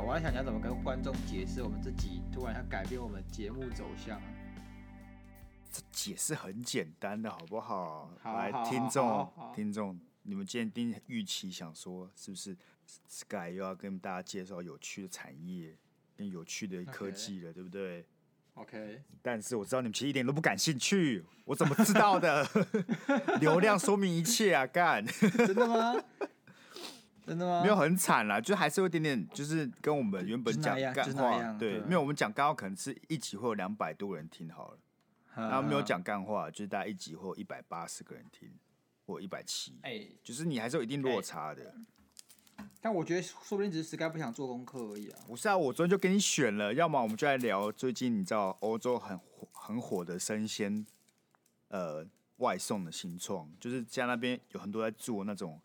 啊，我在想你要怎么跟观众解释我们自己突然要改变我们节目走向。这解释很简单的，好不好？好来，听众听众，你们今天一定预期想说，是不是 Sky 又要跟大家介绍有趣的产业跟有趣的科技了，对不对？OK，但是我知道你们其实一点都不感兴趣，我怎么知道的？流量说明一切啊！干，真的吗？真的吗？没有很惨啦，就还是有一点点，就是跟我们原本讲干话，对，对没有我们讲干话，可能是一集会有两百多个人听好了，然后没有讲干话，就是大概一集会有一百八十个人听，或一百七，哎，就是你还是有一定落差的。但我觉得说不定只是 Sky 不想做功课而已啊。不是啊，我昨天就给你选了，要么我们就来聊最近你知道欧洲很火很火的生鲜，呃，外送的新创，就是家那边有很多在做那种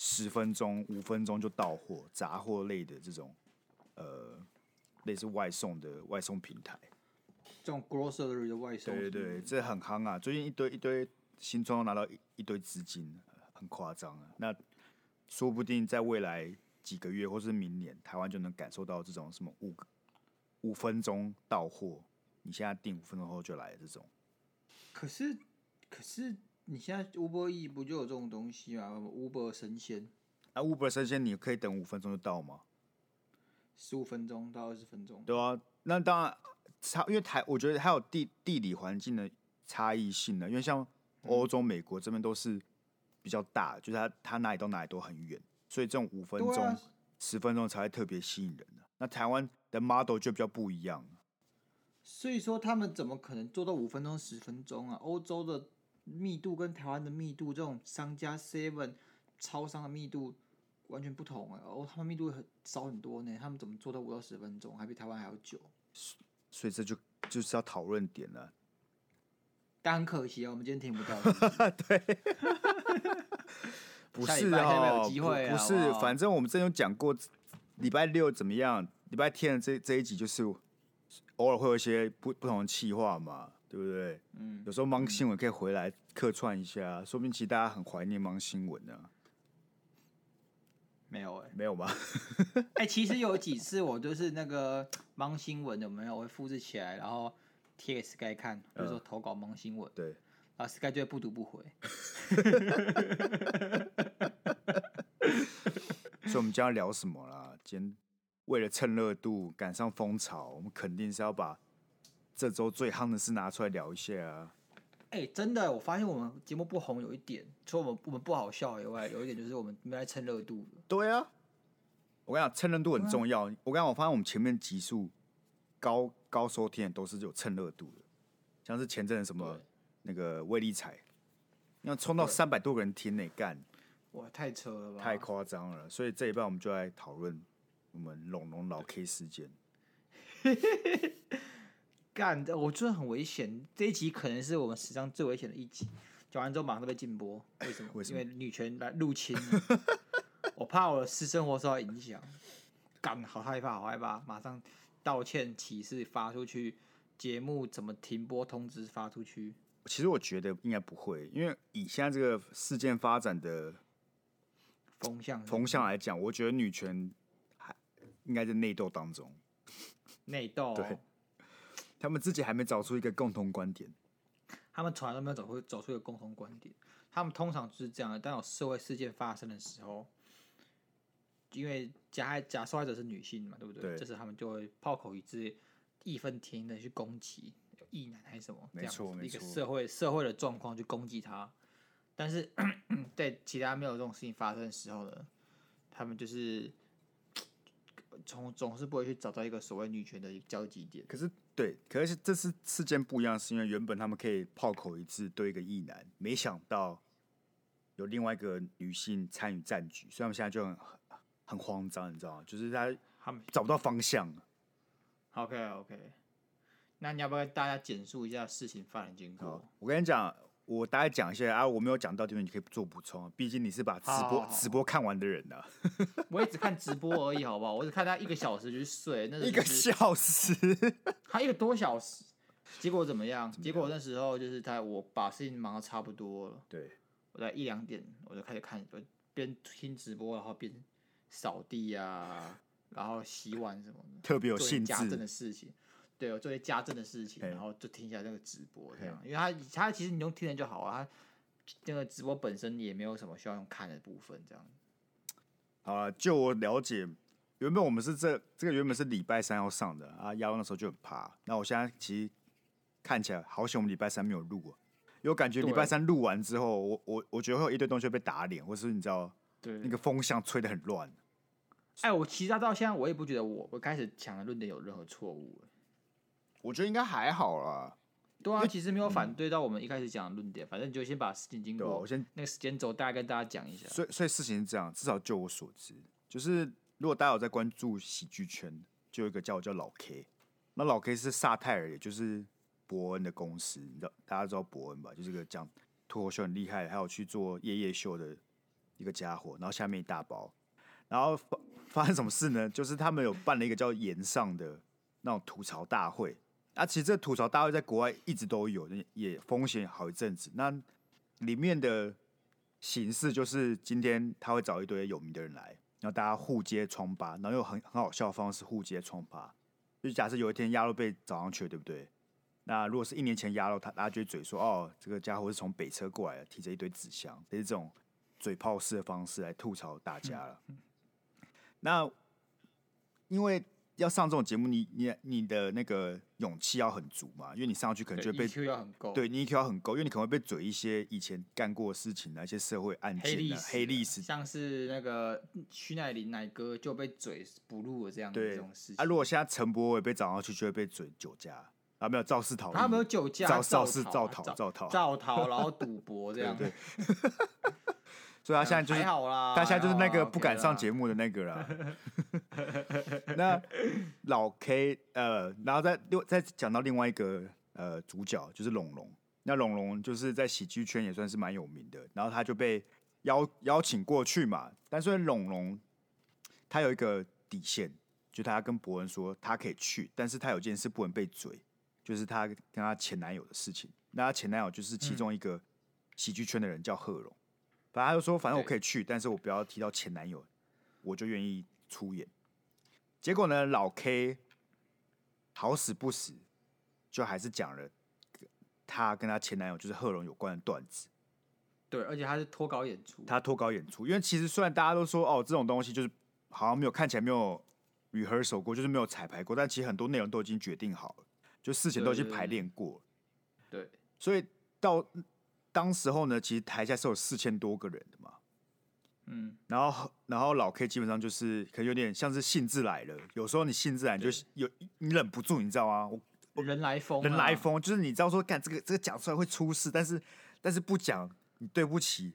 十分钟、五分钟就到货、杂货类的这种，呃，类似外送的外送平台。这种 grocery 的外送对对对，这很夯啊！最近一堆一堆新创拿到一一堆资金，很夸张啊。那说不定在未来几个月，或是明年，台湾就能感受到这种什么五五分钟到货，你现在订五分钟后就来的这种。可是，可是你现在 Uber E 不就有这种东西吗？Uber 生鲜，啊，Uber 生鲜你可以等五分钟就到吗？十五分钟到二十分钟。对啊，那当然差，因为台我觉得还有地地理环境的差异性呢。因为像欧洲、美国这边都是。比较大，就是它它哪里到哪里都很远，所以这种五分钟、啊、十分钟才会特别吸引人的。那台湾的 model 就比较不一样，所以说他们怎么可能做到五分钟、十分钟啊？欧洲的密度跟台湾的密度，这种商家 seven 超商的密度完全不同哎！哦，他们密度很少很多呢，他们怎么做到五到十分钟，还比台湾还要久？所以这就就是要讨论点了。但很可惜啊，我们今天听不到。对。不是哦，不是，反正我们之前有讲过，礼拜六怎么样？礼拜天的这这一集就是偶尔会有一些不不同的企划嘛，对不对？嗯，有时候忙新闻可以回来客串一下，说不定其实大家很怀念忙新闻呢。没有哎，没有吧？哎，其实有几次我就是那个忙新闻有没有？我会复制起来，然后贴给 Sky 看，比如说投稿忙新闻。对。啊，Sky 就会不读不回。所以，我们今天要聊什么啦？今天为了蹭热度、赶上风潮，我们肯定是要把这周最夯的事拿出来聊一下啊！哎、欸，真的，我发现我们节目不红有一点，除了我们我们不好笑以外，有一点就是我们没来蹭热度。对啊，我跟你讲，蹭热度很重要。啊、我跟你讲，我发现我们前面集数高高收听都是有蹭热度的，像是前阵什么。那个威力彩，要冲到三百多个人听内干，哇，太扯了吧，太夸张了。所以这一半我们就来讨论我们龙龙老 K 事件。干的，我觉得很危险。这一集可能是我们史上最危险的一集。讲完之后马上被禁播，为什么？为什么？因为女权来入侵，我怕我的私生活受到影响。干，好害怕，好害怕！马上道歉启事发出去，节目怎么停播通知发出去。其实我觉得应该不会，因为以现在这个事件发展的风向风向来讲，我觉得女权还应该在内斗当中。内斗，对，他们自己还没找出一个共同观点。他们从来都没有找出找出一个共同观点。他们通常就是这样的：当有社会事件发生的时候，因为加害假受害者是女性嘛，对不对？对，这时他们就会炮口一致、义愤填膺的去攻击。异男还是什么？没错，没错，一个社会社会的状况去攻击他，但是 在其他没有这种事情发生的时候呢，他们就是从总是不会去找到一个所谓女权的交集点。可是，对，可是这次事件不一样，是因为原本他们可以炮口一致对一个异男，没想到有另外一个女性参与战局，所以他们现在就很很慌张，你知道吗？就是他他们找不到方向。OK OK。那你要不要大家简述一下事情发展经过？我跟你讲，我大概讲一下啊，我没有讲到这边，你可以做补充。毕竟你是把直播直播看完的人呢、啊。我也只看直播而已，好不好？我只看他一个小时就睡，那、就是、一个小时，他一个多小时，结果怎么样？怎么样？结果那时候就是他，我把事情忙得差不多了。对，我在一两点我就开始看，我边听直播然后边扫地啊，然后洗碗什么的，特别有兴致的事情，对，做些家政的事情，然后就听一下这个直播这样，因为他他其实你用听的就好啊，他这个直播本身也没有什么需要用看的部分这样。好了，就我了解，原本我们是这这个原本是礼拜三要上的啊，亚龙那时候就很怕，那我现在其实看起来好险，我们礼拜三没有录啊。有感觉礼拜三录完之后，我我我觉得会有一堆东西被打脸，或是你知道，对，那个风向吹的很乱。哎，我其实到现在我也不觉得我我开始讲的论点有任何错误。我觉得应该还好啦。对啊，其实没有反对到我们一开始讲的论点，反正你就先把事情经过，我先那个时间轴大概跟大家讲一下。所以所以事情是这样，至少就我所知，就是如果大家有在关注喜剧圈，就有一个叫我叫老 K，那老 K 是萨泰尔，也就是。伯恩的公司，你知道大家知道伯恩吧？就是个讲脱口秀很厉害，还有去做夜夜秀的一个家伙。然后下面一大包，然后发发生什么事呢？就是他们有办了一个叫岩上的那种吐槽大会。啊，其实这吐槽大会在国外一直都有，也风险好一阵子。那里面的形式就是今天他会找一堆有名的人来，然后大家互揭疮疤，然后用很很好笑的方式互揭疮疤。就假设有一天鸭肉被找上去了，对不对？那如果是一年前鸭肉，他大家就嘴说：“哦，这个家伙是从北车过来的，提着一堆纸箱，这是这种嘴炮式的方式来吐槽大家了。嗯 ”那因为要上这种节目，你你你的那个勇气要很足嘛，因为你上去可能就会被 EQ 要很够，对，你 EQ 要很够，因为你可能会被嘴一些以前干过的事情的一些社会案件的黑历史，像是那个徐乃麟奶哥就被嘴不录了这样的这种事情。啊，如果现在陈柏伟被找上去，就会被嘴酒驾。啊，没有肇事逃逸，他没有酒驾，肇肇事肇逃，肇逃，肇逃，然后赌博这样。对，所以他现在就是，他现在就是那个不敢上节目的那个了。那老 K，呃，然后再又再讲到另外一个呃主角，就是龙龙。那龙龙就是在喜剧圈也算是蛮有名的，然后他就被邀邀请过去嘛。但是龙龙他有一个底线，就他跟伯恩说他可以去，但是他有件事不能被追。就是他跟他前男友的事情，那他前男友就是其中一个喜剧圈的人，叫贺龙。反正他就说，反正我可以去，但是我不要提到前男友，我就愿意出演。结果呢，老 K 好死不死，就还是讲了他跟他前男友就是贺龙有关的段子。对，而且他是脱稿演出，他脱稿演出，因为其实虽然大家都说哦，这种东西就是好像没有看起来没有 rehearsal 过，就是没有彩排过，但其实很多内容都已经决定好了。就事前都已经排练过，对，对，所以到当时候呢，其实台下是有四千多个人的嘛，嗯，然后然后老 K 基本上就是可能有点像是兴致来了，有时候你兴致来就是有你忍不住，你知道吗？我，我人来疯，人来疯，就是你知道说干这个这个讲出来会出事，但是但是不讲你对不起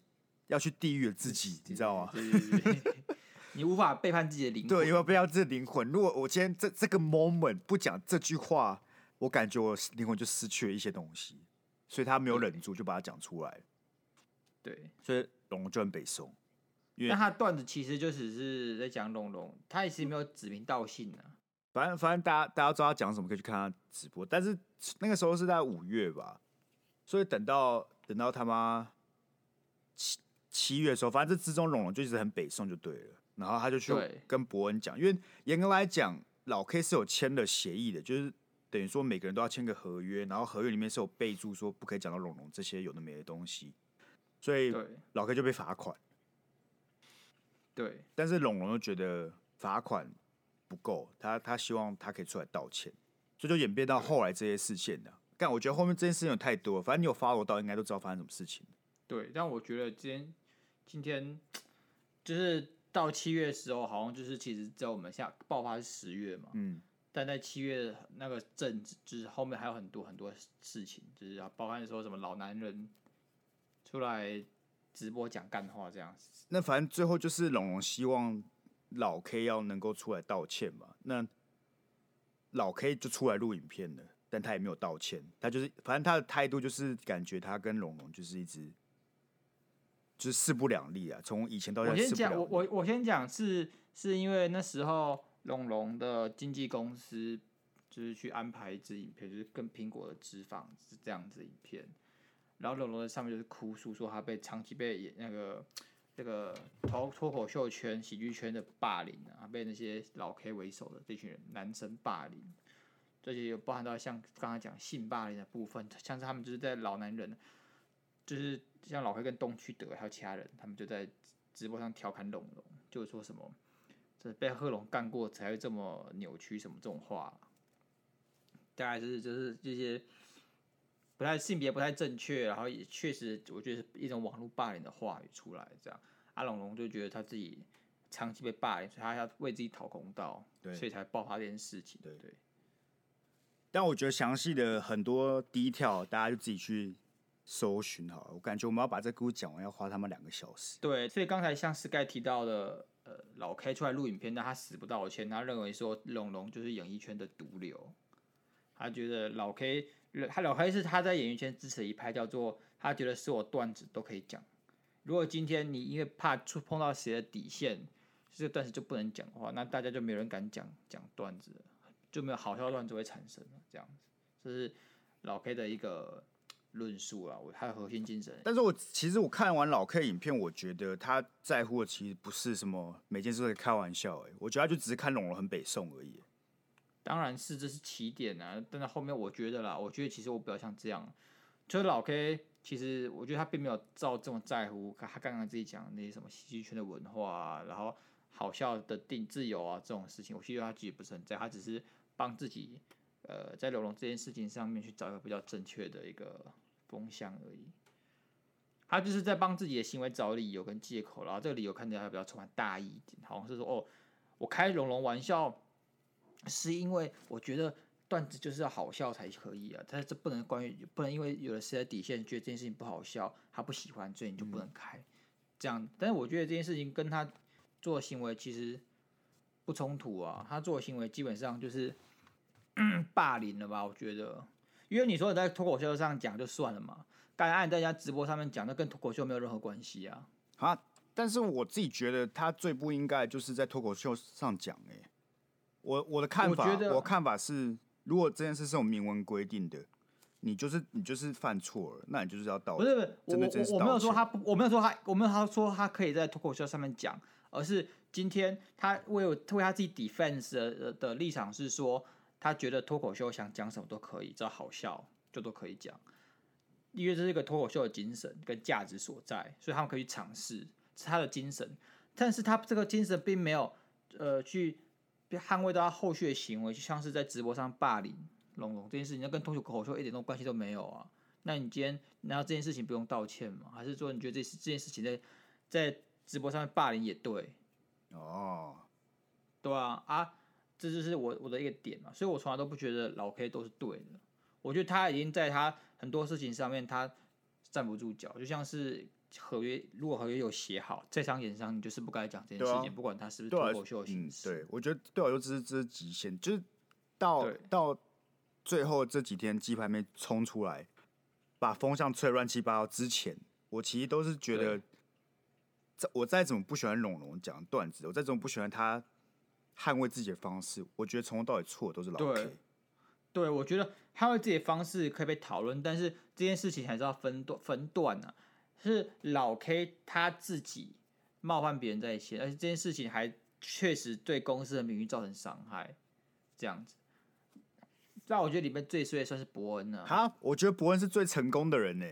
要去地狱的自己，你知道吗？对对对 你无法背叛自己的灵魂，对，因为背叛自己的灵魂。如果我今天这这个 moment 不讲这句话。我感觉我灵魂就失去了一些东西，所以他没有忍住，就把它讲出来。对，所以龙龙就很北宋。那他段子其实就只是在讲龙龙，他也是没有指名道姓的。反正反正大家大家知道他讲什么，可以去看他直播。但是那个时候是在五月吧，所以等到等到他妈七七月的时候，反正这之中龙龙就一直很北宋就对了。然后他就去跟伯恩讲，因为严格来讲，老 K 是有签了协议的，就是。等于说每个人都要签个合约，然后合约里面是有备注说不可以讲到龙龙这些有的没的东西，所以老 K 就被罚款。对，但是龙龙又觉得罚款不够，他他希望他可以出来道歉，所以就演变到后来这些事件的。但我觉得后面这件事情有太多了，反正你有 follow 到，应该都知道发生什么事情。对，但我觉得今天今天就是到七月的时候，好像就是其实在我们现在爆发是十月嘛，嗯。但在七月那个阵子，就是后面还有很多很多事情，就是要包含说什么老男人出来直播讲干话这样子。那反正最后就是龙龙希望老 K 要能够出来道歉嘛。那老 K 就出来录影片了，但他也没有道歉。他就是反正他的态度就是感觉他跟龙龙就是一直就是势不两立啊。从以前到现在，我先讲，我我我先讲是是因为那时候。龙龙的经纪公司就是去安排一支影片，就是跟苹果的脂肪是这样子影片，然后龙龙在上面就是哭诉说他被长期被那个这个脱脱口秀圈、喜剧圈的霸凌啊，被那些老 K 为首的这群人男生霸凌，这些有包含到像刚才讲性霸凌的部分，像是他们就是在老男人，就是像老 K 跟东区德还有其他人，他们就在直播上调侃龙龙，就是说什么这被贺龙干过才会这么扭曲什么这种话，大概是就是这些。不太性别不太正确，然后也确实，我觉得是一种网络霸凌的话语出来，这样阿龙龙就觉得他自己长期被霸凌，所以他要为自己讨公道，对，所以才爆发这件事情。对对。但我觉得详细的很多 detail，大家就自己去搜寻好了。我感觉我们要把这个故事讲完，要花他们两个小时。对，所以刚才像 Sky 提到的，老 K 出来录影片，但他死不道歉，他认为说龙龙就是演艺圈的毒瘤，他觉得老 K。他老黑是他在演艺圈支持的一派，叫做他觉得是我段子都可以讲。如果今天你因为怕触碰到谁的底线，这个段子就不能讲的话，那大家就没有人敢讲讲段子，就没有好笑段子会产生了。这样子，这是老 K 的一个论述啊，我他的核心精神。但是我其实我看完老 K 影片，我觉得他在乎的其实不是什么每件事都在开玩笑，哎，我觉得他就只是看龙龙很北宋而已。当然是这是起点啊，但是后面我觉得啦，我觉得其实我比较像这样，就是老 K，其实我觉得他并没有照这么在乎他刚刚自己讲的那些什么喜剧圈的文化啊，然后好笑的定自由啊这种事情，我觉得他自己不是很在，他只是帮自己呃在龙龙这件事情上面去找一个比较正确的一个风向而已，他就是在帮自己的行为找理由跟借口，然后这个理由看起来比较充满大义一点，好像是说哦，我开龙龙玩笑。是因为我觉得段子就是要好笑才可以啊，但是这不能关于不能因为有了谁的底线，觉得这件事情不好笑，他不喜欢，所以你就不能开，这样。但是我觉得这件事情跟他做的行为其实不冲突啊，他做的行为基本上就是 霸凌了吧？我觉得，因为你说你在脱口秀上讲就算了嘛，刚才按在人家直播上面讲，那跟脱口秀没有任何关系啊。啊，但是我自己觉得他最不应该就是在脱口秀上讲哎、欸。我我的看法，我，我看法是，如果这件事是有明文规定的，你就是你就是犯错了，那你就是要道歉。不是不是，我我没有说他，我没有说他，我没有他说他可以在脱口秀上面讲，而是今天他为为他自己 defense 的的立场是说，他觉得脱口秀想讲什么都可以，只要好笑就都可以讲，因为这是一个脱口秀的精神跟价值所在，所以他们可以去尝试，是他的精神，但是他这个精神并没有呃去。捍卫到他后续的行为，就像是在直播上霸凌龙龙这件事情，那跟脱口秀一点都关系都没有啊。那你今天难道这件事情不用道歉吗？还是说你觉得这这件事情在在直播上面霸凌也对？哦，对啊，啊，这就是我我的一个点嘛。所以我从来都不觉得老 K 都是对的。我觉得他已经在他很多事情上面他站不住脚，就像是。合约如果合约有写好，在商言商，你就是不该讲这件事情，啊、不管他是不是脱口秀形式。对，我觉得对我来说这是这是极限，就是到到最后这几天鸡排妹冲出来，把风向吹乱七八糟之前，我其实都是觉得，我再怎么不喜欢龙龙讲段子，我再怎么不喜欢他捍卫自己的方式，我觉得从头到尾错的都是老 K。对，对我觉得捍卫自己的方式可以被讨论，但是这件事情还是要分段分段呢、啊。是老 K 他自己冒犯别人在先，而且这件事情还确实对公司的名誉造成伤害，这样子。那我觉得里面最衰的算是伯恩了。哈，我觉得伯恩是最成功的人呢。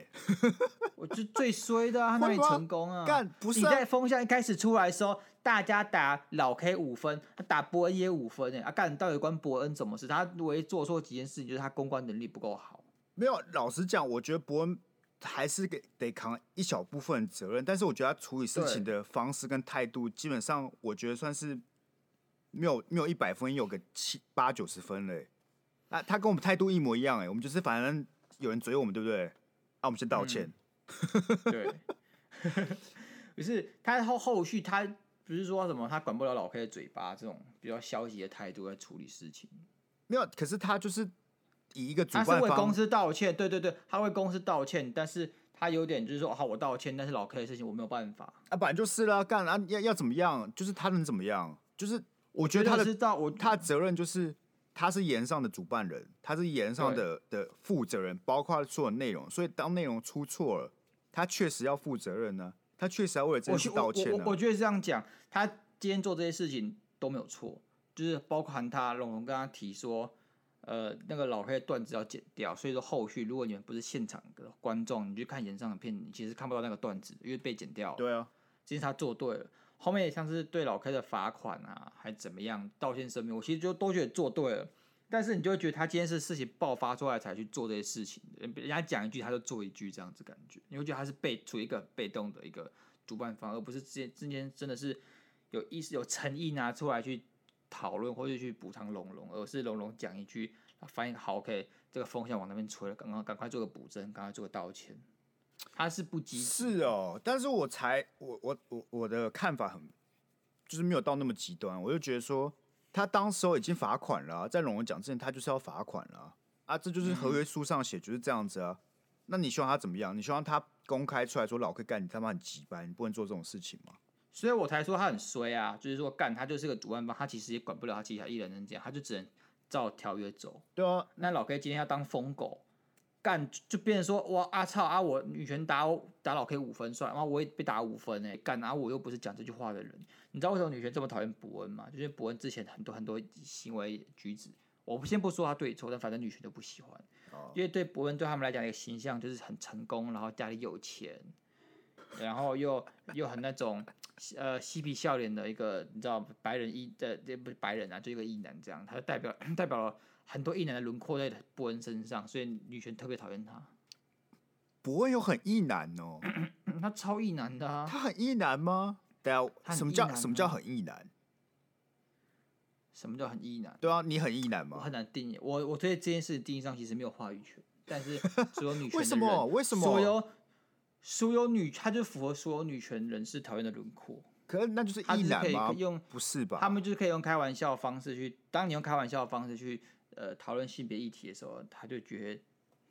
我就最衰的啊，他哪里成功啊？干不是？你在风向一开始出来的时候，大家打老 K 五分，他打伯恩也五分哎。啊，干到底关伯恩什么事？他唯一做错几件事情，就是他公关能力不够好。没有，老实讲，我觉得伯恩。还是给得扛一小部分责任，但是我觉得他处理事情的方式跟态度，基本上我觉得算是没有没有一百分，有个七八九十分嘞。啊，他跟我们态度一模一样哎，我们就是反正有人追我们，对不对？啊，我们先道歉。嗯、对。可是他后后续他不是说什么他管不了老 K 的嘴巴这种比较消极的态度在处理事情，没有。可是他就是。以一个主办方，他是为公司道歉，对对对，他为公司道歉，但是他有点就是说，好，我道歉，但是老 K 的事情我没有办法啊，本来就是啦，干啊，要要怎么样，就是他能怎么样，就是我觉得他的知道我他的责任就是他是言上的主办人，他是言上的的负责人，包括所有内容，所以当内容出错了，他确实要负责任呢，他确实要为了这件事道歉、啊、我我，我，我觉得是这样讲，他今天做这些事情都没有错，就是包括他龙龙跟他提说，呃，那个老黑的段子要剪掉，所以说后续如果你们不是现场的观众，你去看演唱的片，你其实看不到那个段子，因为被剪掉了。对啊，其实他做对了，后面也像是对老 K 的罚款啊，还怎么样道歉声明，我其实就都觉得做对了。但是你就会觉得他今天是事情爆发出来才去做这些事情，人家讲一句他就做一句这样子感觉，你会觉得他是被处于一个被动的一个主办方，而不是之间之间真的是有意思有诚意拿出来去讨论或者去补偿龙龙，而是龙龙讲一句，发现好 OK，这个风向往那边吹了，刚刚赶快做个补正，赶快做个道歉，他是不急是哦，但是我才我我我我的看法很就是没有到那么极端，我就觉得说。他当时候已经罚款了，在龙龙讲之前，他就是要罚款了啊！这就是合约书上写，就是这样子啊。那你希望他怎么样？你希望他公开出来说老 K 干你他妈很鸡掰，你不能做这种事情吗？所以我才说他很衰啊！就是说干他就是个主办方，他其实也管不了他旗下艺人能这样，他就只能照条约走。对啊，那老 K 今天要当疯狗，干就变成说哇啊操啊！我女权打打老 K 五分算，然后我也被打五分哎、欸，干啊！我又不是讲这句话的人。你知道为什么女权这么讨厌伯恩吗？就是伯恩之前很多很多行为举止，我先不说他对错，但反正女权都不喜欢，哦、因为对伯恩对他们来讲一个形象就是很成功，然后家里有钱，然后又又很那种呃嬉皮笑脸的一个，你知道白人一的这不是白人啊，就一个异男这样，他就代表 代表了很多异男的轮廓在博恩身上，所以女权特别讨厌他。博恩有很异男哦，他超异男的啊，他很异男吗？对啊，什么叫什么叫很异男？什么叫很异男？对啊，你很异男吗？我很难定义。我我对这件事定义上其实没有话语权，但是所有女权 为什么？为什么？所有所有女，她就符合所有女权人士讨厌的轮廓。可是那就是异男吗？用不是吧？他们就是可以用开玩笑的方式去，当你用开玩笑的方式去呃讨论性别议题的时候，他就觉得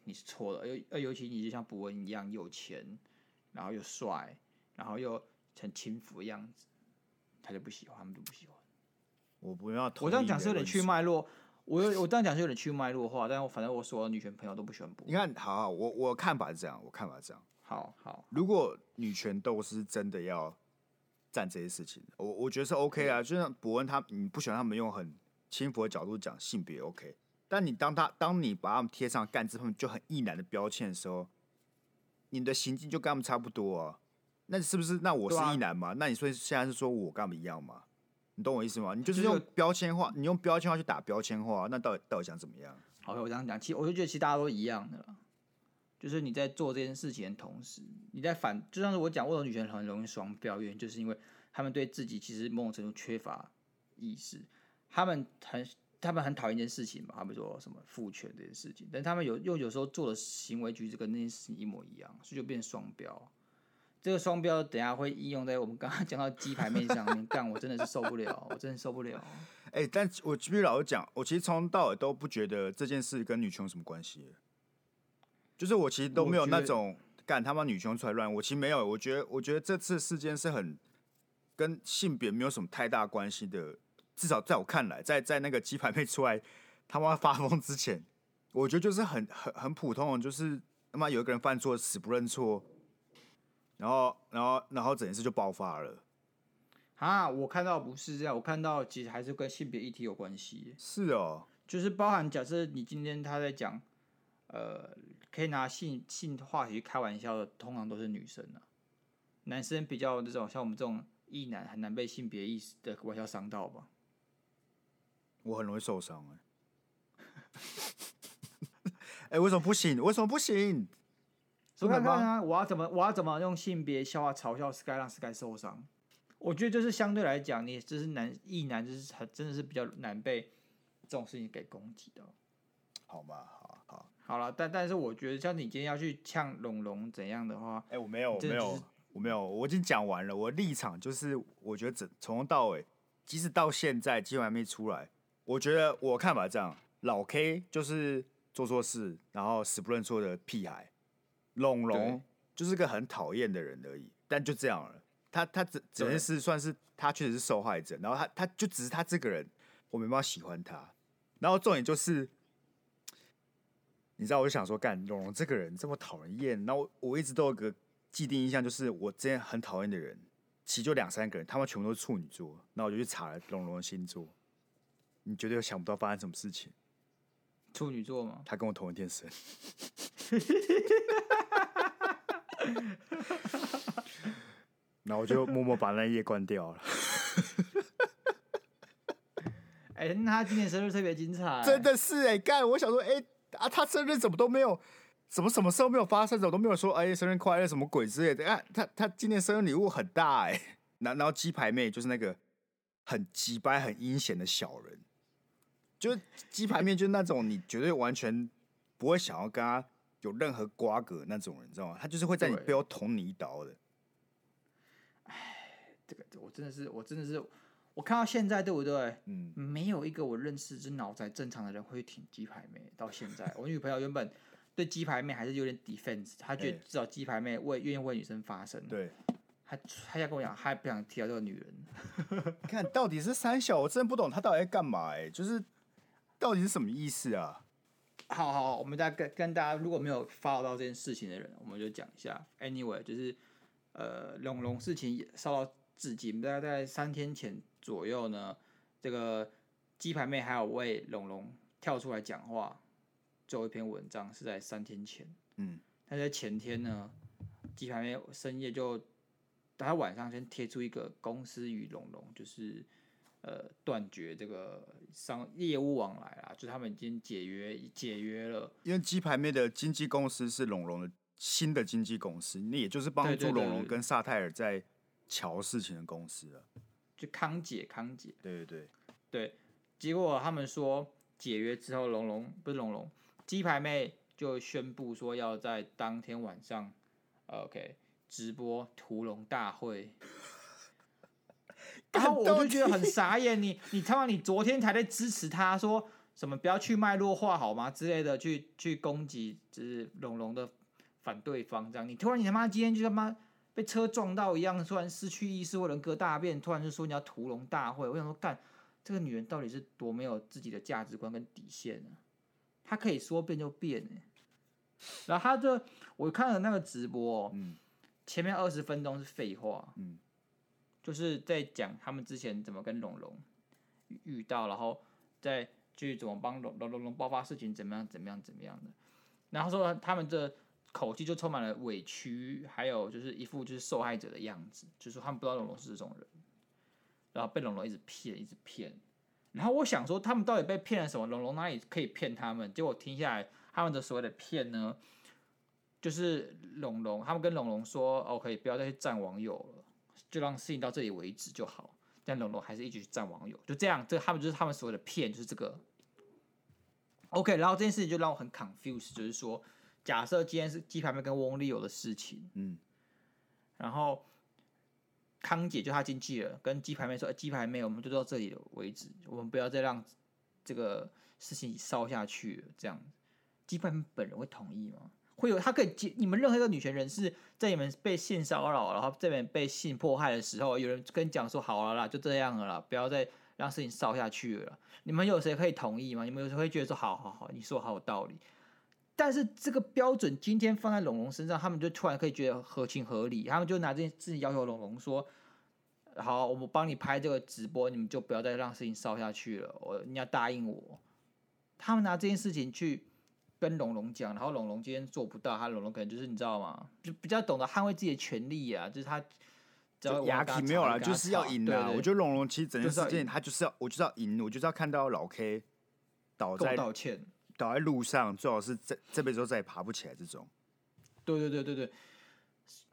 你是错的。尤尤其你就像博文一样有钱，然后又帅，然后又。很轻浮的样子，他就不喜欢，他们就不喜欢。我不要，我这样讲是有点去脉络。我有我这样讲是有点去脉络化，但是我反正我所有女权朋友都不喜欢博。你看，好，好，我我看法是这样，我看法是这样。好好，如果女权斗士真的要站这些事情，我我觉得是 OK 啊。就像博恩他，你不喜欢他们用很轻浮的角度讲性别 OK，但你当他当你把他们贴上干这份就很异男的标签的时候，你的行径就跟他们差不多啊。那是不是？那我是异男吗？啊、那你说现在是说我跟他们一样吗？你懂我意思吗？你就是用标签化，你用标签化去打标签化，那到底到底想怎么样？好，我这样讲，其实我就觉得其实大家都一样的啦。就是你在做这件事情的同时，你在反，就像是我讲，为什么女权很容易双标？原因就是因为他们对自己其实某种程度缺乏意识，他们很他们很讨厌一件事情嘛，他们说什么父权这件事情，但他们有又有时候做的行为举止跟那件事情一模一样，所以就变双标。这个双标等下会应用在我们刚刚讲到鸡排面上面，干我真的是受不了，我真的受不了。哎、欸，但我必须老实讲，我其实从头到尾都不觉得这件事跟女权有什么关系。就是我其实都没有那种干他妈女权出来乱，我其实没有。我觉得，我觉得这次事件是很跟性别没有什么太大关系的。至少在我看来，在在那个鸡排妹出来他妈发疯之前，我觉得就是很很很普通的，就是他妈有一个人犯错死不认错。然后，然后，然后整件事就爆发了。啊，我看到不是这样，我看到其实还是跟性别议题有关系。是哦，就是包含假设你今天他在讲，呃，可以拿性性话题开玩笑的，通常都是女生啊。男生比较这种像我们这种异男，很难被性别意识的玩笑伤到吧？我很容易受伤哎、欸。哎，为什么不行？为什么不行？说看看啊！我要怎么我要怎么用性别笑话嘲笑 Sky 让 Sky 受伤？我觉得就是相对来讲，你就是男异男，就是很真的是比较难被这种事情给攻击的。好吧？好好好了，但但是我觉得像你今天要去呛龙龙怎样的话，哎、欸，我没有，我没有，我没有，我已经讲完了。我立场就是，我觉得整从头到尾，即使到现在机会还没出来，我觉得我看法这样，老 K 就是做错事，然后死不认错的屁孩。龙龙就是个很讨厌的人而已，但就这样了。他他整整件事算是他确实是受害者，然后他他就只是他这个人，我没办法喜欢他。然后重点就是，你知道，我就想说，干龙龙这个人这么讨人厌，然后我，我一直都有个既定印象就是我之前很讨厌的人，其实就两三个人，他们全部都是处女座。那我就去查了龙龙的星座，你绝对想不到发生什么事情。处女座吗？他跟我同一天生。然后我就默默把那页关掉了。哎、欸，那他今年生日特别精彩，真的是哎、欸！干，我想说，哎、欸、啊，他生日怎么都没有，什么什么时候没有发生，怎么都没有说，哎、欸，生日快乐什么鬼之类的。啊，他他今年生日礼物很大哎、欸，然然后鸡排妹就是那个很鸡掰、很阴险的小人，就是鸡排面就是那种你绝对完全不会想要跟他有任何瓜葛那种人，你知道吗？他就是会在你背后捅你一刀的。哎这个我真的是，我真的是，我看到现在对不对？嗯，没有一个我认识是脑袋正常的人会挺鸡排妹。到现在，我女朋友原本对鸡排妹还是有点 defense，她觉得至少鸡排妹为愿意为女生发声。对，她她要跟我讲，她还不想提到这个女人。看到底是三小，我真的不懂他到底在干嘛？哎，就是到底是什么意思啊？好好，我们再跟跟大家，如果没有 follow 到这件事情的人，我们就讲一下。Anyway，就是呃，龙龙事情也烧到。至今大概在三天前左右呢，这个鸡排妹还有为龙龙跳出来讲话，最后一篇文章是在三天前。嗯，但在前天呢，鸡排妹深夜就，他晚上先贴出一个公司与龙龙就是呃断绝这个商业务往来啦，就他们已经解约解约了。因为鸡排妹的经纪公司是龙龙的新的经纪公司，那也就是帮助龙龙跟萨泰尔在。乔事情的公司了，就康姐，康姐，对对对。对，结果他们说解约之后，龙龙不是龙龙，鸡排妹就宣布说要在当天晚上，OK 直播屠龙大会，然后我就觉得很傻眼，你你他妈你昨天才在支持他说什么不要去脉络化好吗之类的，去去攻击就是龙龙的反对方这样，你突然你他妈今天就他妈。被车撞到一样，突然失去意识或人格大变，突然就说你要屠龙大会。我想说，干这个女人到底是多没有自己的价值观跟底线呢？她可以说变就变，然后她就我看了那个直播，嗯，前面二十分钟是废话，嗯，就是在讲他们之前怎么跟龙龙遇到，然后再去怎么帮龙龙龙龙爆发事情，怎么样怎么样怎么样的，然后说他们这。口气就充满了委屈，还有就是一副就是受害者的样子，就是说他们不知道龙龙是这种人，然后被龙龙一直骗，一直骗。然后我想说，他们到底被骗了什么？龙龙哪里可以骗他们？结果听下来，他们的所谓的骗呢，就是龙龙他们跟龙龙说，OK，不要再去战网友了，就让事情到这里为止就好。但龙龙还是一直去战网友，就这样，这他们就是他们所谓的骗，就是这个。OK，然后这件事情就让我很 confused，就是说。假设今天是鸡排妹跟翁立友的事情，嗯，然后康姐就她经纪人跟鸡排妹说：“欸、鸡排妹，我们就到这里为止，我们不要再让这个事情烧下去了。”这样，鸡排妹本人会同意吗？会有他可以接你们任何一个女权人士在你们被性骚扰，然后这边被性迫害的时候，有人跟你讲说：“好了啦，就这样了啦，不要再让事情烧下去了。”你们有谁可以同意吗？你们有谁会觉得说：“好好好，你说好有道理。”但是这个标准今天放在龙龙身上，他们就突然可以觉得合情合理，他们就拿这件事情要求龙龙说：“好，我们帮你拍这个直播，你们就不要再让事情烧下去了。我你要答应我。”他们拿这件事情去跟龙龙讲，然后龙龙今天做不到，他龙龙可能就是你知道吗？就比较懂得捍卫自己的权利啊，就是他只要牙体没有了，就是要赢啊！我觉得龙龙其实整件事情他就是要，我就是要赢，我就是要看到老 K 倒在道歉。倒在路上，最好是这这辈子都再也爬不起来。这种，对对对对对，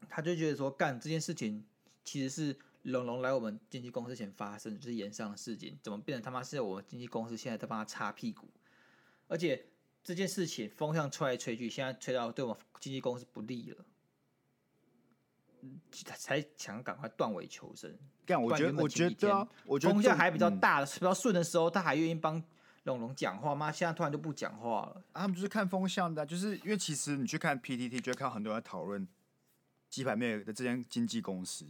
他就觉得说，干这件事情其实是龙龙来我们经纪公司前发生，就是延上的事情，怎么变成他妈是我们经纪公司现在在帮他擦屁股？而且这件事情风向吹来吹去，现在吹到对我们经纪公司不利了，才想赶快断尾求生。干，我觉得我觉得啊，我觉得风向还比较大的、嗯、比较顺的时候，他还愿意帮。龙龙讲话吗？现在突然就不讲话了。啊，他们就是看风向的，就是因为其实你去看 PTT，就会看到很多人在讨论鸡排妹的这间经纪公司。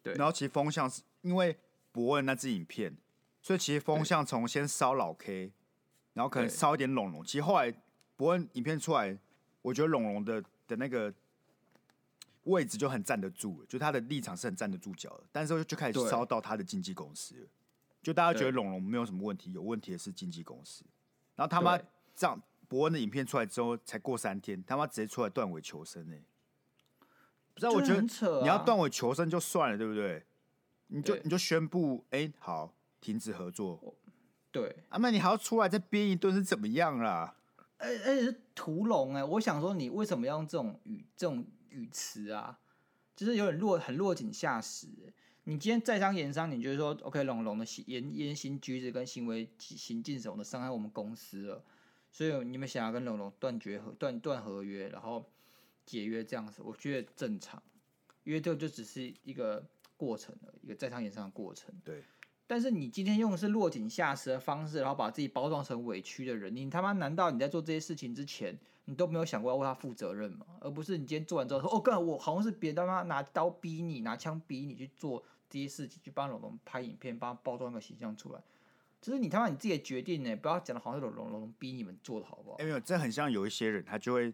对。然后其实风向是因为博恩那支影片，所以其实风向从先烧老 K，然后可能烧一点龙龙。其实后来伯恩影片出来，我觉得龙龙的的那个位置就很站得住，就他的立场是很站得住脚的，但是就开始烧到他的经纪公司了，就大家觉得龙龙没有什么问题，有问题的是经纪公司。然后他妈这样伯恩的影片出来之后，才过三天，他妈直接出来断尾求生呢、欸。不知道，我觉得你要断尾求生就算了，对不对？你就你就宣布，哎、欸，好，停止合作。对，阿妹，你还要出来再编一顿是怎么样啦？而而且是屠龙哎，我想说，你为什么要用这种语这种语词啊？就是有点落很落井下石。你今天在商言商，你觉得说，OK，龙龙的言言行举止跟行为行径什么的伤害我们公司了，所以你们想要跟龙龙断绝合断断合约，然后解约这样子，我觉得正常，因为这就只是一个过程了，一个在商言商的过程。对。但是你今天用的是落井下石的方式，然后把自己包装成委屈的人，你他妈难道你在做这些事情之前，你都没有想过要为他负责任吗？而不是你今天做完之后说，哦，干，我好像是别人他妈拿刀逼你，拿枪逼你去做这些事情，去帮龙龙拍影片，帮他包装一个形象出来，这是你他妈你自己的决定呢，不要讲的好像是龙龙龙逼你们做的好不好？欸，没有，这很像有一些人，他就会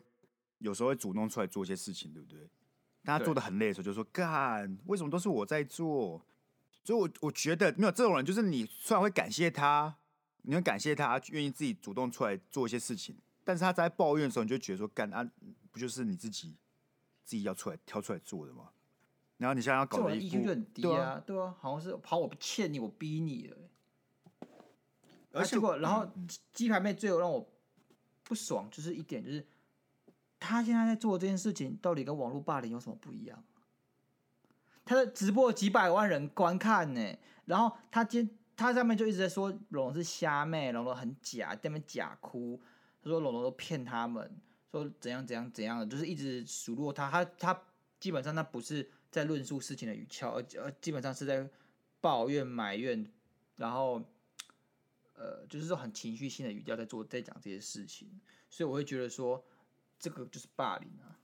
有时候会主动出来做一些事情，对不对？当他做的很累的时候，就说干，为什么都是我在做？所以我，我我觉得没有这种人，就是你虽然会感谢他，你会感谢他愿意自己主动出来做一些事情，但是他在抱怨的时候，你就觉得说，干啊，不就是你自己自己要出来挑出来做的吗？然后你现在要搞的 EQ 就很低啊，对啊，好像是好我不欠你，我逼你了。而且，然后鸡排妹最后让我不爽，就是一点，就是他现在在做这件事情，到底跟网络霸凌有什么不一样？他的直播几百万人观看呢，然后他今他上面就一直在说龙龙是虾妹，龙龙很假，在那边假哭。他说龙龙都骗他们，说怎样怎样怎样的，就是一直数落他。他他基本上他不是在论述事情的语调，而而基本上是在抱怨埋怨，然后呃，就是说很情绪性的语调在做在讲这些事情。所以我会觉得说这个就是霸凌啊。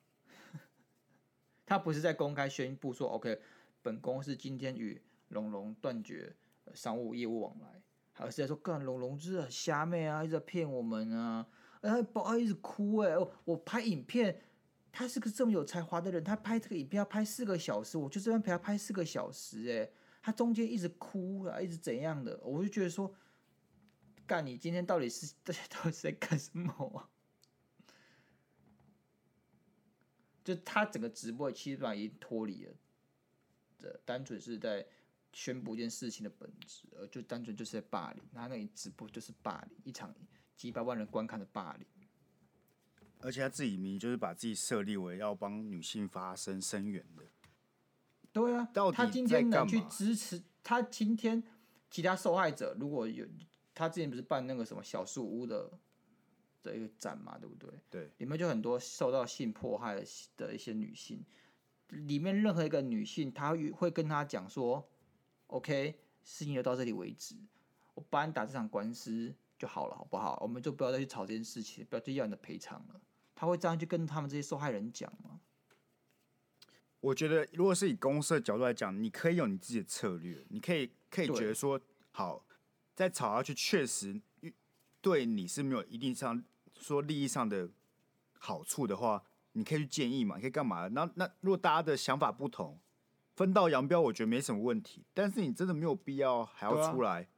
他不是在公开宣布说，OK，本公司今天与龙龙断绝商务业务往来，而是在说，干龙龙就是很瞎妹啊，一直在骗我们啊，哎，宝啊一直哭哎、欸，我拍影片，他是个这么有才华的人，他拍这个影片要拍四个小时，我就这边陪他拍四个小时、欸，他中间一直哭啊，一直怎样的，我就觉得说，干你今天到底是到底是在干什么？就他整个直播基本上已经脱离了，这单纯是在宣布一件事情的本质，而就单纯就是在霸凌。他那里直播就是霸凌，一场几百万人观看的霸凌。而且他自己明明就是把自己设立为要帮女性发声声援的。对啊，他今天能去支持他今天其他受害者，如果有他之前不是办那个什么小树屋的。的一个展嘛，对不对？对，里面就很多受到性迫害的的一些女性，里面任何一个女性，她会跟她讲说：“OK，事情就到这里为止，我帮你打这场官司就好了，好不好？我们就不要再去吵这件事情，不要去要你的赔偿了。”他会这样去跟他们这些受害人讲吗？我觉得，如果是以公司的角度来讲，你可以有你自己的策略，你可以可以觉得说，好，再吵下去确实。对你是没有一定上说利益上的好处的话，你可以去建议嘛，你可以干嘛？那那如果大家的想法不同，分道扬镳，我觉得没什么问题。但是你真的没有必要还要出来，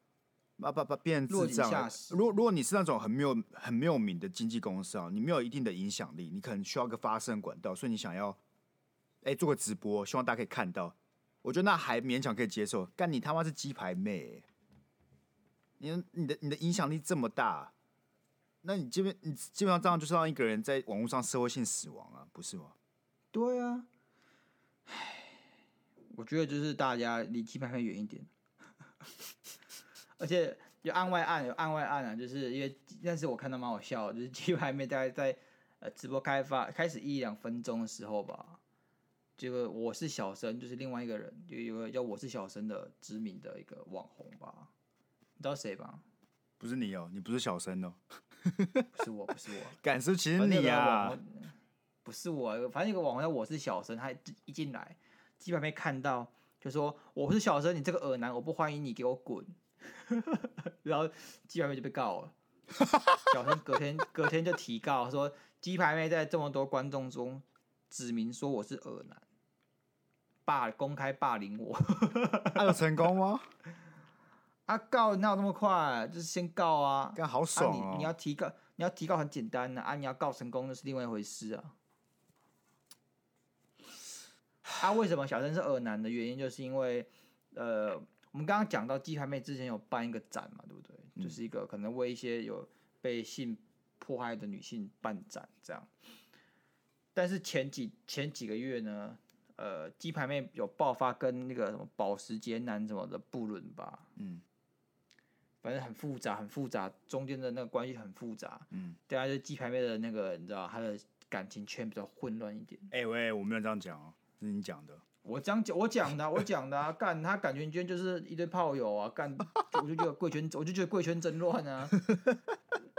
把把把变成智障。如果如果你是那种很没有很没有名的经纪公司啊，你没有一定的影响力，你可能需要一个发声管道，所以你想要哎做个直播，希望大家可以看到，我觉得那还勉强可以接受。干你他妈是鸡排妹欸！你你的你的影响力这么大，那你基本你基本上这样就是让一个人在网络上社会性死亡啊，不是吗？对啊，唉，我觉得就是大家离鸡排妹远一点，而且有案外案，有案外案啊，就是因为那时我看到蛮好笑，就是鸡排妹大概在呃直播开发开始一两分钟的时候吧，这个我是小生，就是另外一个人，有有个叫我是小生的知名的一个网红吧。你知道谁吧？不是你哦，你不是小生哦。不是我，不是我。敢说其实你啊，不是我，反正有个网红叫我是小生，他一进来，基本没看到，就说我是小生，你这个耳男，我不欢迎你，给我滚。然后鸡排妹就被告了。小生隔天隔天就提告说，鸡排妹在这么多观众中指明说我是恶男，霸公开霸凌我，他 有成功吗？啊，告哪有那么快？就是先告啊，干好爽哦！啊、你你要提告，你要提告很简单的啊，啊，你要告成功那是另外一回事啊。啊，为什么小生是二男的原因，就是因为呃，我们刚刚讲到鸡排妹之前有办一个展嘛，对不对？嗯、就是一个可能为一些有被性迫害的女性办展这样。但是前几前几个月呢，呃，鸡排妹有爆发跟那个什么保时捷男什么的不伦吧？嗯，反正很复杂，很复杂，中间的那个关系很复杂。嗯，对啊，就鸡排妹的那个，你知道，他的感情圈比较混乱一点。哎、欸、喂，我没有这样讲哦，是你讲的。我讲讲，我讲的，我讲的啊！干，他感情圈就是一堆炮友啊！干，我就觉得贵圈，我就觉得贵圈真乱啊！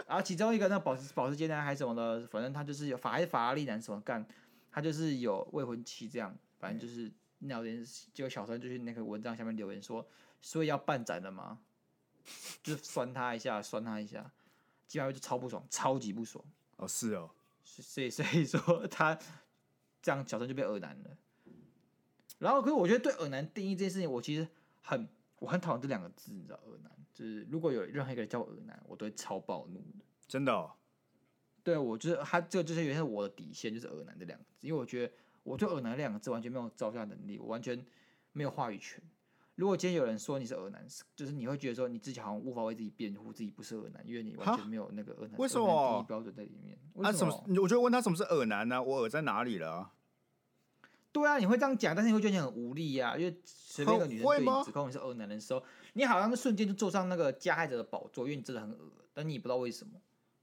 然 后其中一个那保时保时捷男还是什么的，反正他就是有法还是法拉利男什么干，他就是有未婚妻这样，反正就是那天，结果小三就去那个文章下面留言说，所以要办展了吗？就酸他一下，酸他一下，基本上就超不爽，超级不爽。哦，是哦，所以所以说 他这样小三就被恶男了。然后，可是我觉得对“恶男”定义这件事情，我其实很我很讨厌这两个字，你知道，“恶男”就是如果有任何一个人叫我“恶男”，我都会超暴怒的。真的、哦？对，我觉得他这个就是原来我的底线，就是“恶男”这两个字，因为我觉得我对“恶男”这两个字完全没有招架能力，我完全没有话语权。如果今天有人说你是“恶男”，就是你会觉得说你自己好像无法为自己辩护，自己不是“恶男”，因为你完全没有那个“恶男”为什么第一标准在里面。啊、什么？我就问他什么是“恶男”呢？我恶在哪里了？对啊，你会这样讲，但是你会觉得你很无力呀、啊，因为随便一个女生对你指控你是恶男人的时候，你好像瞬间就坐上那个加害者的宝座，因为你真的很恶，但你也不知道为什么。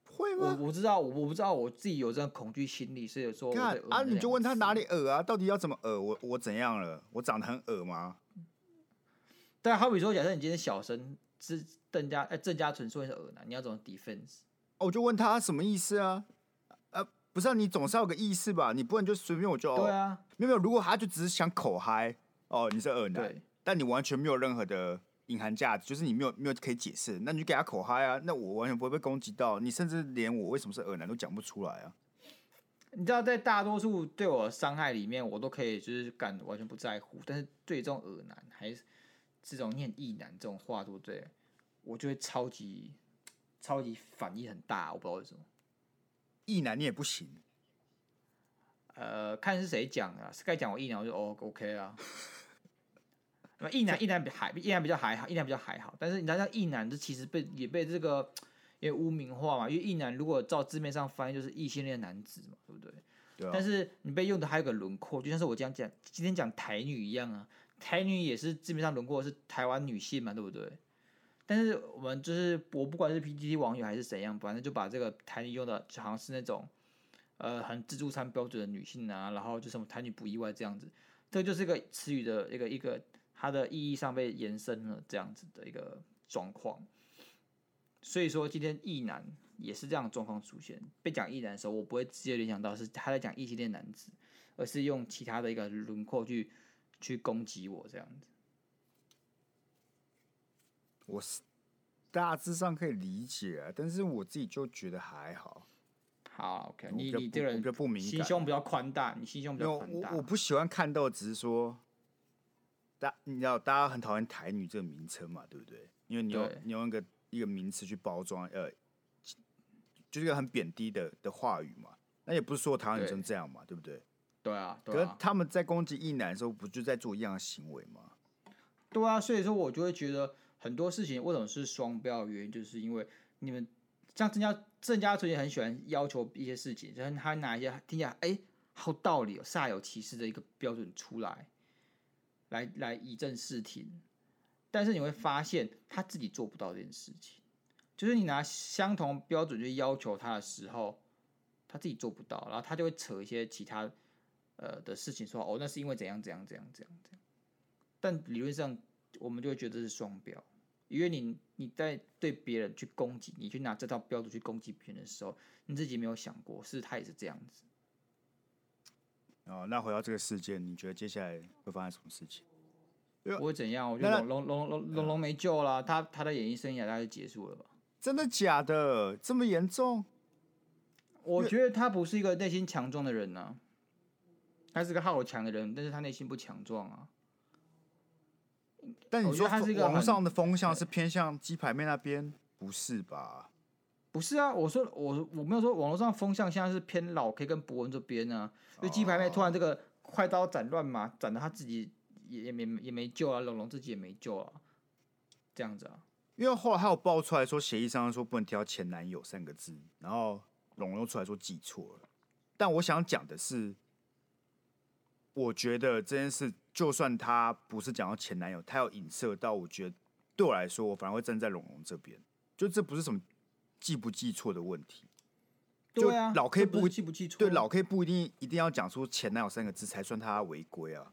会吗？我我知道，我我不知道我自己有这样恐惧心理，所以说看啊，你就问他哪里恶啊？到底要怎么恶？我我怎样了？我长得很恶吗？对啊，好比说，假设你今天小生是邓家哎郑家纯说你是耳男，你要怎么 defense？哦，我就问他什么意思啊？不是、啊、你总是要有个意思吧？你不能就随便我就对啊，没有没有。如果他就只是想口嗨哦，你是耳男，但你完全没有任何的隐含价值，就是你没有没有可以解释，那你就给他口嗨啊，那我完全不会被攻击到，你甚至连我为什么是耳男都讲不出来啊。你知道，在大多数对我的伤害里面，我都可以就是敢完全不在乎，但是对这种恶男还是这种念异男这种话，对不对？我就会超级超级反应很大，我不知道为什么。异男你也不行，呃，看是谁讲的，是该讲我异男我就哦 OK 啊。那异男异男比还异男比较还好，异男比较还好，但是你知道异男这其实被也被这个也污名化嘛，因为异男如果照字面上翻译就是异性恋男子嘛，对不对？对啊。但是你被用的还有个轮廓，就像是我这样讲今天讲台女一样啊，台女也是基本上轮廓是台湾女性嘛，对不对？但是我们就是我不管是 PTT 网友还是怎样，反正就把这个台女用的好像是那种，呃，很自助餐标准的女性啊，然后就什么台女不意外这样子，这就是一个词语的一个一个它的意义上被延伸了这样子的一个状况。所以说今天异男也是这样的状况出现，被讲异男的时候，我不会直接联想到是他在讲异性恋男子，而是用其他的一个轮廓去去攻击我这样子。我是大致上可以理解啊，但是我自己就觉得还好。好，OK，你你这个人比较不敏感，心胸比较宽大，你心胸比较宽大。我我不喜欢看到，只是说，大你知道大家很讨厌“台女”这个名称嘛，对不对？因为你用你用一个一个名词去包装，呃，就是一个很贬低的的话语嘛。那也不是说台湾女生这样嘛，对，对不对？对啊，对啊，可是他们在攻击一男的时候，不就在做一样的行为吗？对啊，所以说我就会觉得。很多事情为什么是双标的原因，就是因为你们像郑家郑家纯也很喜欢要求一些事情，就是他拿一些听起来哎好道理、哦，煞有其事的一个标准出来，来来以正视听，但是你会发现他自己做不到这件事情，就是你拿相同标准去要求他的时候，他自己做不到，然后他就会扯一些其他呃的事情说哦，那是因为怎样怎样怎样怎样怎样，但理论上。我们就会觉得这是双标，因为你你在对别人去攻击，你去拿这套标准去攻击别人的时候，你自己没有想过，是他也是这样子。哦，那回到这个事件，你觉得接下来会发生什么事情？不会怎样？我觉得龙龙龙龙龙没救了，他他的演艺生涯大概就结束了吧？真的假的？这么严重？我觉得他不是一个内心强壮的人呢、啊。他是个好强的人，但是他内心不强壮啊。但你说他是一个网上的风向是偏向鸡排妹那边，不是吧？不是啊，我说我我没有说网络上风向现在是偏老 K 跟博文这边啊，因为鸡排妹突然这个快刀斩乱麻，斩的他自己也也没也没救啊，龙龙自己也没救啊，这样子啊。因为后来还有爆出来说协议上说不能提到前男友三个字，然后龙龙出来说记错了。但我想讲的是，我觉得这件事就算他不是讲到前男友，他有影射到，我觉得对我来说，我反而会站在龙龙这边，就这不是什么。记不记错的问题，对啊，老 K 不，不记不记错，对老 K 不一定一定要讲出前男友三个字才算他违规啊。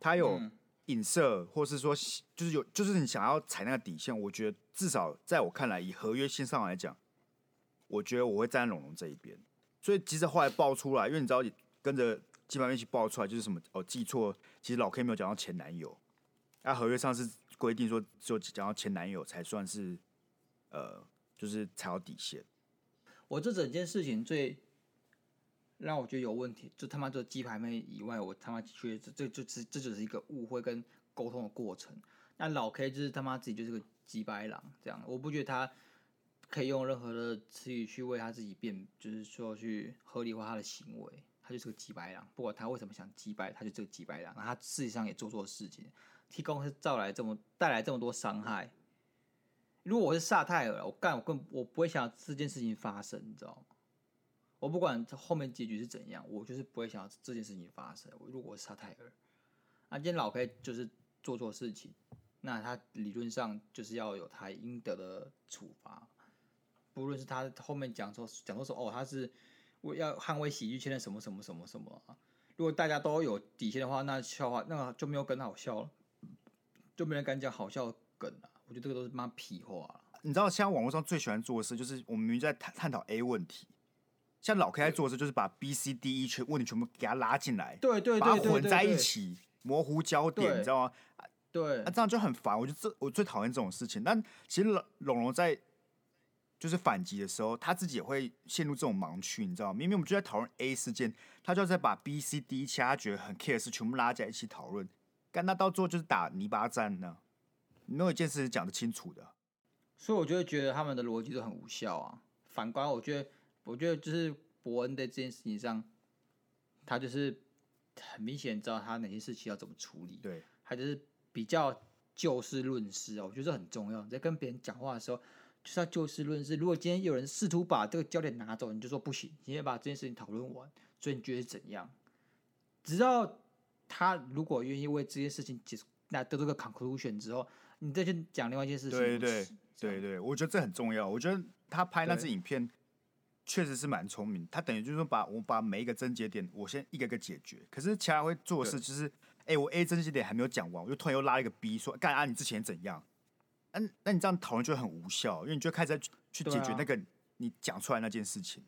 他有影射，或是说就是有，就是你想要踩那个底线，我觉得至少在我看来，以合约性上来讲，我觉得我会站在龙龙这一边。所以即使后来爆出来，因为你知道跟着鸡排妹一起爆出来，就是什么哦记错，其实老 K 没有讲到前男友，那合约上是规定说只有讲到前男友才算是呃。就是踩到底线。我这整件事情最让我觉得有问题，就他妈这鸡排妹以外，我他妈觉得这这就是这只是一个误会跟沟通的过程。那老 K 就是他妈自己就是个鸡掰狼，这样我不觉得他可以用任何的词语去为他自己辩，就是说去合理化他的行为。他就是个鸡掰狼，不管他为什么想鸡掰，他就这个鸡掰狼。那他事实上也做错事情，替公司造来这么带来这么多伤害。如果我是萨泰尔，我干我更我不会想这件事情发生，你知道吗？我不管后面结局是怎样，我就是不会想这件事情发生。如果我是萨泰尔，那今天老 K 就是做错事情，那他理论上就是要有他应得的处罚。不论是他后面讲说讲说说哦，他是我要捍卫喜剧圈的什么什么什么什么。如果大家都有底线的话，那笑话那个就没有梗好笑了，就没人敢讲好笑的梗了。我觉得这个都是妈屁话。你知道，现在网络上最喜欢做的事，就是我们明明在探探讨 A 问题，像老 K 在做的事，就是把 B、C、D、E 全问题全部给他拉进来，对对，把它混在一起，模糊焦点，你知道吗？对，那这样就很烦。我觉得这我最讨厌这种事情。但其实龙龙在就是反击的时候，他自己也会陷入这种盲区，你知道吗？明明我们就在讨论 A 事件，他就要再把 B、C、D 其他觉得很 care 的事全部拉在一起讨论，干那到最后就是打泥巴战呢。没有一件事是讲得清楚的，所以我就会觉得他们的逻辑都很无效啊。反观，我觉得，我觉得就是伯恩在这件事情上，他就是很明显知道他哪些事情要怎么处理。对，他就是比较就事论事啊，我觉得这很重要。在跟别人讲话的时候，就是要就事论事。如果今天有人试图把这个焦点拿走，你就说不行，你先把这件事情讨论完。所以你觉得怎样？直到他如果愿意为这件事情结束，那得出个 conclusion 之后。你再去讲另外一件事情。对对对对，我觉得这很重要。我觉得他拍那支影片确实是蛮聪明。他等于就是说把我把每一个症结点，我先一个一个解决。可是其他会做的事就是，哎、欸，我 A 症结点还没有讲完，我就突然又拉一个 B 说，干啊，你之前怎样？那你这样讨论就很无效，因为你就开始在去解决那个你讲出来那件事情。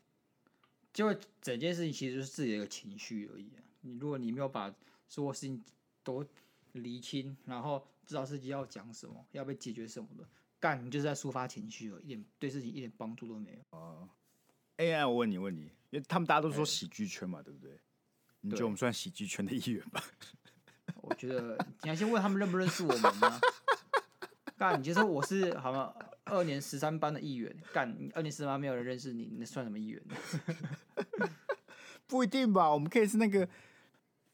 就会整件事情其实就是自己的一个情绪而已啊。你如果你没有把所有事情都厘清，然后。知道自己要讲什么，要被解决什么的，干你就是在抒发情绪了，一点对事情一点帮助都没有。哦、呃、AI，我问你问你，因为他们大家都说喜剧圈嘛，欸、对不对？你觉得我们算喜剧圈的一员吧？我觉得你要先问他们认不认识我们吗？干，你就说我是好吗？二年十三班的一员，干，二年十三班没有人认识你，那算什么一员？不一定吧，我们可以是那个。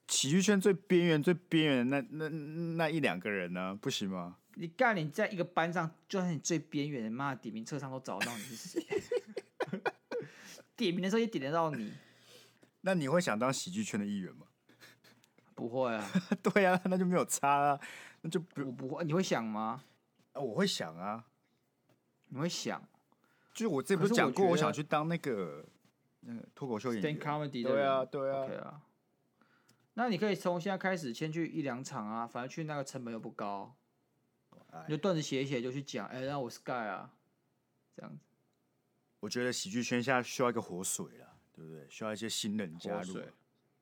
喜剧圈最边缘、最边缘的那那那一两个人呢？不行吗？你干你在一个班上，就算你最边缘的，妈的点名册上都找得到你是谁。点名的时候也点得到你。那你会想当喜剧圈的一员吗？不会啊。对啊，那就没有差啊。那就不我不会。你会想吗？啊，我会想啊。你会想？就是我这不是讲过，我想去当那个那个脱口秀演员。对啊，对啊。Okay 啊那你可以从现在开始先去一两场啊，反正去那个成本又不高，你就段子写一写就去讲，哎、欸，那我是 Sky 啊，这样子。我觉得喜剧圈现在需要一个活水了，对不对？需要一些新人加入。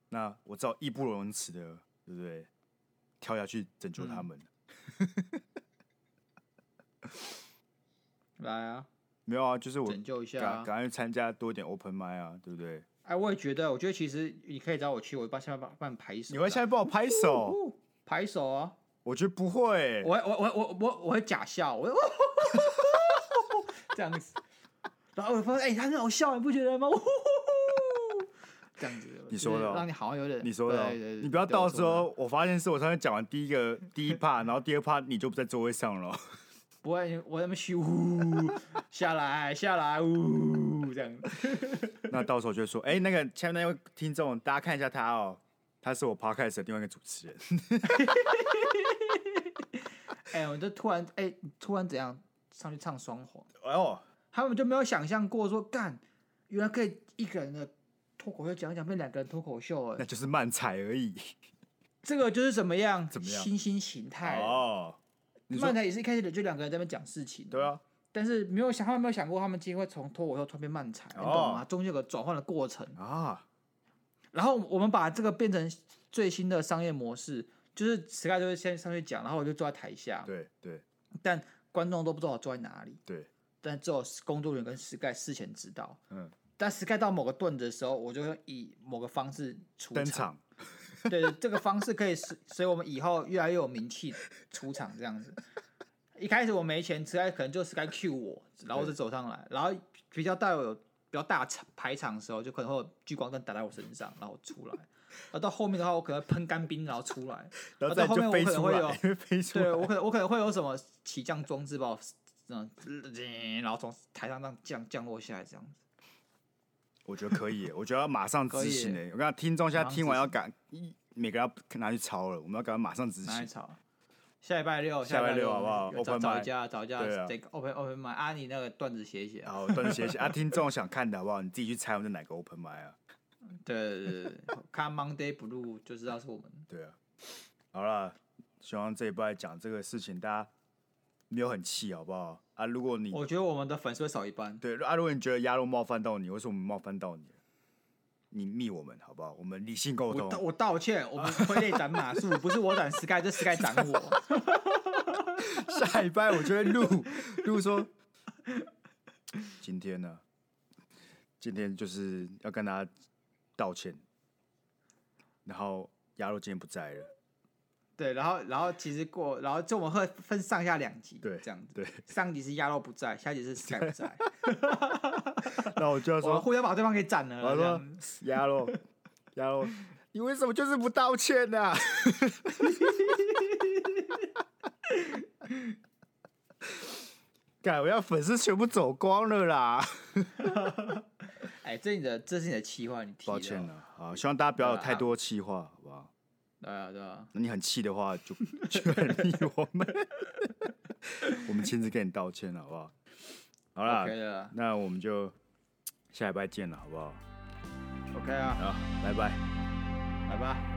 那我知道义不容辞的，对不对？跳下去拯救他们。嗯、来啊！没有啊，就是我拯救一下、啊，赶快参加多一点 Open 麦啊，对不对？哎，我也觉得，我觉得其实你可以找我去，我帮下面帮帮你拍手。你会下面帮我拍手？哦哦、拍手啊！我觉得不会。我我我我我我会假笑，我 这样子。然后我发现，哎、欸，他很好笑，你不觉得吗？这样子。你说的、哦，让你好像有点。你说的、哦，你不要到时候我发现是我上次讲完第一个第一 part，然后第二 part 你就不在座位上了。不会，我在那边嘘呼 下来下来呜这样。那到时候就说，哎、欸，那个前面那位听众，大家看一下他哦，他是我 podcast 的另外一个主持人。哎、欸，我就突然哎、欸，突然怎样上去唱双簧？哎呦，他们就没有想象过说干，原来可以一个人的脱口秀讲一讲变两个人脱口秀，哎，那就是慢踩而已。这个就是怎么样？怎么样？新兴形态哦。漫才也是一开始的，就两个人在那边讲事情。对啊，但是没有想，他们没有想过，他们今天会从脱口秀突然变漫才，你懂吗？中间有个转换的过程啊。然后我们把这个变成最新的商业模式，就是 Sky 就会先上去讲，然后我就坐在台下。对对。但观众都不知道我坐在哪里。对。但只有工作人员跟 Sky 事前知道。嗯。但 Sky 到某个段子的时候，我就会以某个方式出场。对对，这个方式可以使，所以我们以后越来越有名气出场这样子。一开始我没钱，实在可能就是 Sky Q 我，然后我就走上来，然后比较带有比较大场排场的时候，就可能会有聚光灯打在我身上，然后出来。然后到后面的话，我可能喷干冰，然后出来。然后到后面我可能会有，对我可能我可能会有什么起降装置把我，嗯，然后从台上这样降降落下来这样子。我觉得可以，我觉得要马上执行诶！我刚听众现在听完要赶，每个人要拿去抄了，我们要赶快马上执行。下礼拜六，下礼拜六好不好？找找一家，找一家这个 open open mic 啊，你那个段子写写。好，段子写写啊，听众想看的好不好？你自己去猜我们是哪个 open mic 啊？对对对，看 Monday Blue 就知道是我们。对啊，好了，希望这一拜讲这个事情，大家没有很气，好不好？啊，如果你我觉得我们的粉丝会少一半。对啊，如果你觉得鸭肉冒犯到你，或是我们冒犯到你？你密我们好不好？我们理性沟通。我我道歉，我们傀儡斩马谡，不是我斩 Sky，这 Sky 斩我。下一拜我就会录录说，今天呢，今天就是要跟大家道歉，然后鸭肉今天不在了。对，然后，然后其实过，然后就我们会分上下两集，对，这样子。对，上集是鸭肉不在，下集是 Sky 不在。那我就要说，互相把对方给斩了。我说鸭肉，鸭肉，你为什么就是不道歉呢、啊？干，我要粉丝全部走光了啦！哎，这是你的，这是你的气话，你提抱歉了。好，希望大家不要有太多气话，好不好？对啊，对啊，那你很气的话就，就 就很理我们，我们亲自跟你道歉了，好不好？好啦，okay、那我们就下礼拜见了，好不好？OK 啊，好，拜拜，拜拜。